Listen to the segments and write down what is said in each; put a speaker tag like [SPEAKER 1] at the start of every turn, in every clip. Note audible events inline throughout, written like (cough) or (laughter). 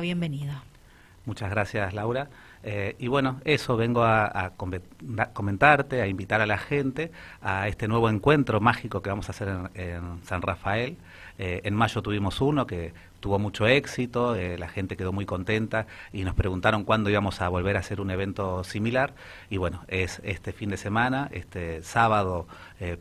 [SPEAKER 1] Bienvenido.
[SPEAKER 2] Muchas gracias, Laura. Eh, y bueno, eso vengo a, comentarte, a invitar a la gente a este nuevo encuentro mágico que vamos a hacer en, San Rafael. Eh, en mayo tuvimos uno que tuvo mucho éxito, eh, la gente quedó muy contenta y nos preguntaron cuándo íbamos a volver a hacer un evento similar. Y bueno, es este fin de semana, este sábado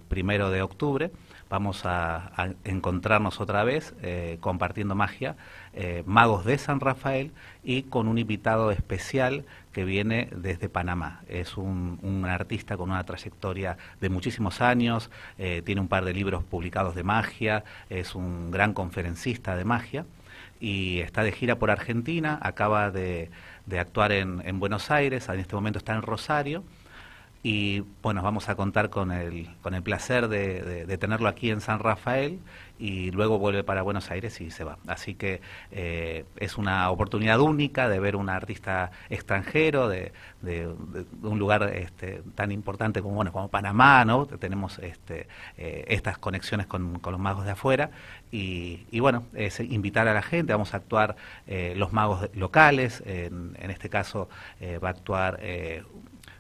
[SPEAKER 2] primero de octubre vamos a, encontrarnos otra vez compartiendo magia, eh, magos de San Rafael y con un invitado especial que viene desde Panamá. Es un, artista con una trayectoria de muchísimos años, eh, tiene un par de libros publicados de magia, es un gran conferencista de magia y está de gira por Argentina, acaba de, actuar en, en Buenos Aires, en este momento está en Rosario y bueno, vamos a contar con el, con el placer de, tenerlo aquí en San Rafael y luego vuelve para Buenos Aires y se va. Así que eh, es una oportunidad única de ver un artista extranjero de, un lugar este, tan importante como bueno como Panamá, ¿no? Tenemos este, eh, estas conexiones con, los magos de afuera y, bueno, es invitar a la gente, vamos a actuar eh, los magos locales, en, en este caso va a actuar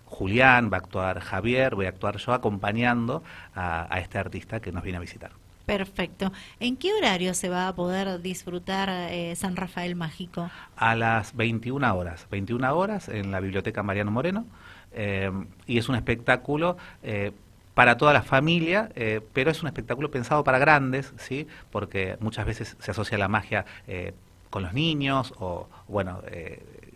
[SPEAKER 2] Julián, va a actuar Javier, voy a actuar yo acompañando a, este artista que nos viene a visitar.
[SPEAKER 1] Perfecto. ¿En qué horario se va a poder disfrutar eh, San Rafael Mágico?
[SPEAKER 2] A las 21 horas. 21 horas en la Biblioteca Mariano Moreno. Eh, y es un espectáculo eh, para toda la familia, pero es un espectáculo pensado para grandes, ¿sí? porque muchas veces se asocia la magia con los niños o, bueno,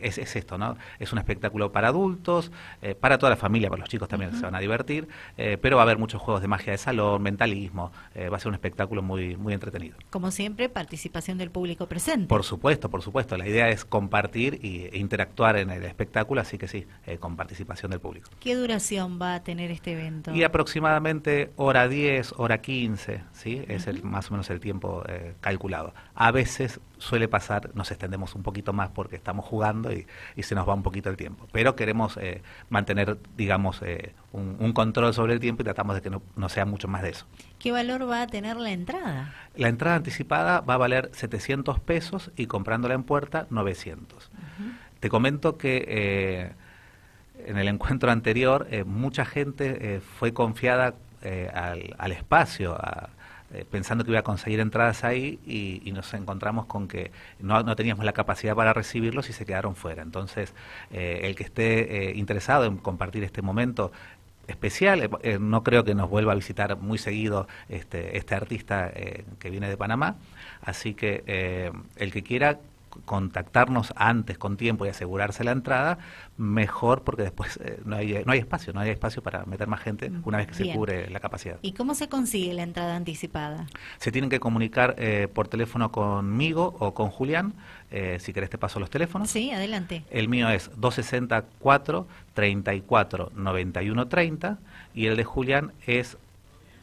[SPEAKER 2] es, esto, ¿no? Es un espectáculo para adultos, eh, para toda la familia, para los chicos también se van a divertir, eh, pero va a haber muchos juegos de magia de salón, mentalismo, eh, va a ser un espectáculo muy, muy entretenido.
[SPEAKER 1] Como siempre, participación del público presente.
[SPEAKER 2] Por supuesto, por supuesto. La idea es compartir e interactuar en el espectáculo, así que sí, con participación del público.
[SPEAKER 1] ¿Qué duración va a tener este evento?
[SPEAKER 2] Y aproximadamente hora 10, hora 15, ¿sí? Es el, más o menos el tiempo calculado. A veces suele pasar, nos extendemos un poquito más porque estamos jugando y, se nos va un poquito el tiempo. Pero queremos eh, mantener, digamos, eh, un, control sobre el tiempo y tratamos de que no, sea mucho más de eso.
[SPEAKER 1] ¿Qué valor va a tener la entrada?
[SPEAKER 2] La entrada anticipada va a valer 700 pesos y comprándola en puerta 900. Te comento que... Eh, en el encuentro anterior, mucha gente fue confiada al, al, espacio, a, eh, pensando que iba a conseguir entradas ahí y, nos encontramos con que no, no, teníamos la capacidad para recibirlos y se quedaron fuera. Entonces, eh, el que esté eh, interesado en compartir este momento especial, no creo que nos vuelva a visitar muy seguido este, este artista que viene de Panamá, así que el que quiera contactarnos antes con tiempo y asegurarse la entrada, mejor porque después eh, no, hay, no hay espacio, no hay espacio para meter más gente una vez que se cubre la capacidad.
[SPEAKER 1] ¿Y cómo se consigue la entrada anticipada?
[SPEAKER 2] Se tienen que comunicar eh, por teléfono conmigo o con Julián. Eh, si querés te paso los teléfonos.
[SPEAKER 1] Sí, adelante.
[SPEAKER 2] El mío es 264 34 91 30 y el de Julián es,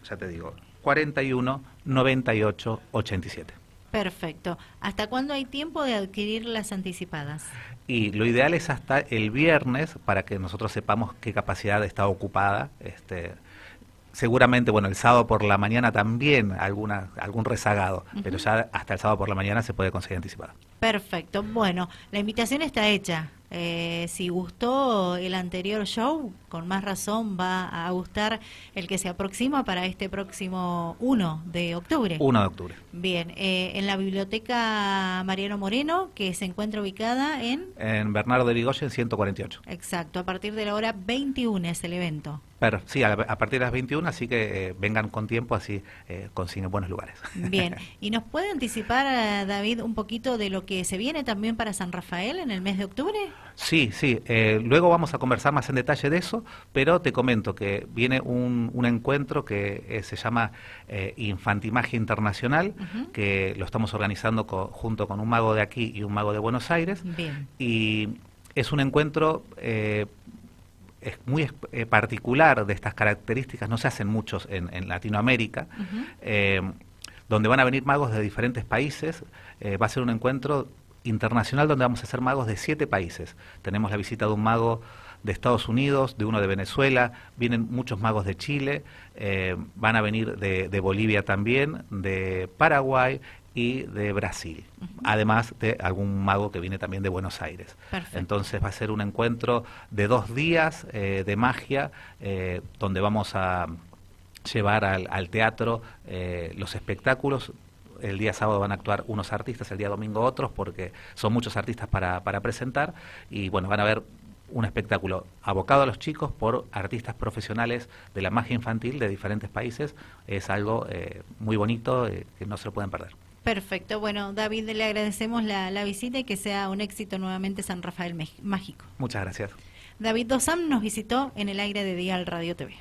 [SPEAKER 2] ya te digo, 41 98 87.
[SPEAKER 1] Perfecto. ¿Hasta cuándo hay tiempo de adquirir las anticipadas?
[SPEAKER 2] Y lo ideal es hasta el viernes para que nosotros sepamos qué capacidad está ocupada. Este, seguramente, bueno, el sábado por la mañana también alguna, algún rezagado, pero ya hasta el sábado por la mañana se puede conseguir anticipada.
[SPEAKER 1] Perfecto. Bueno, la invitación está hecha. Eh, si gustó el anterior show, con más razón va a gustar el que se aproxima para este próximo 1 de octubre.
[SPEAKER 2] 1 de octubre.
[SPEAKER 1] Bien, eh, en la biblioteca Mariano Moreno, que se encuentra ubicada en...
[SPEAKER 2] En Bernardo de Ligoyen, 148.
[SPEAKER 1] Exacto, a partir de la hora 21 es el evento.
[SPEAKER 2] Pero, sí, a, partir de las 21, así que eh, vengan con tiempo, así consiguen buenos lugares.
[SPEAKER 1] Bien, (laughs) ¿y nos puede anticipar, David, un poquito de lo que se viene también para San Rafael en el mes de octubre?
[SPEAKER 2] Sí, sí. Eh, luego vamos a conversar más en detalle de eso, pero te comento que viene un, encuentro que eh, se llama eh, Infantimagia Internacional, que lo estamos organizando junto con un mago de aquí y un mago de Buenos Aires. Y es un encuentro es muy particular de estas características, no se hacen muchos en, Latinoamérica, donde van a venir magos de diferentes países. va a ser un encuentro internacional donde vamos a ser magos de siete países. Tenemos la visita de un mago de Estados Unidos, de uno de Venezuela, vienen muchos magos de Chile, eh, van a venir de, Bolivia también, de Paraguay y de Brasil, además de algún mago que viene también de Buenos Aires. Entonces va a ser un encuentro de dos días eh, de magia eh, donde vamos a llevar al, teatro eh, los espectáculos el día sábado van a actuar unos artistas, el día domingo otros, porque son muchos artistas para, para presentar. Y bueno, van a ver un espectáculo abocado a los chicos por artistas profesionales de la magia infantil de diferentes países. Es algo eh, muy bonito eh, que no se lo pueden perder.
[SPEAKER 1] Perfecto. Bueno, David, le agradecemos la, la visita y que sea un éxito nuevamente San Rafael Mágico.
[SPEAKER 2] Muchas gracias.
[SPEAKER 1] David Dosam nos visitó en el aire de Dial Radio TV.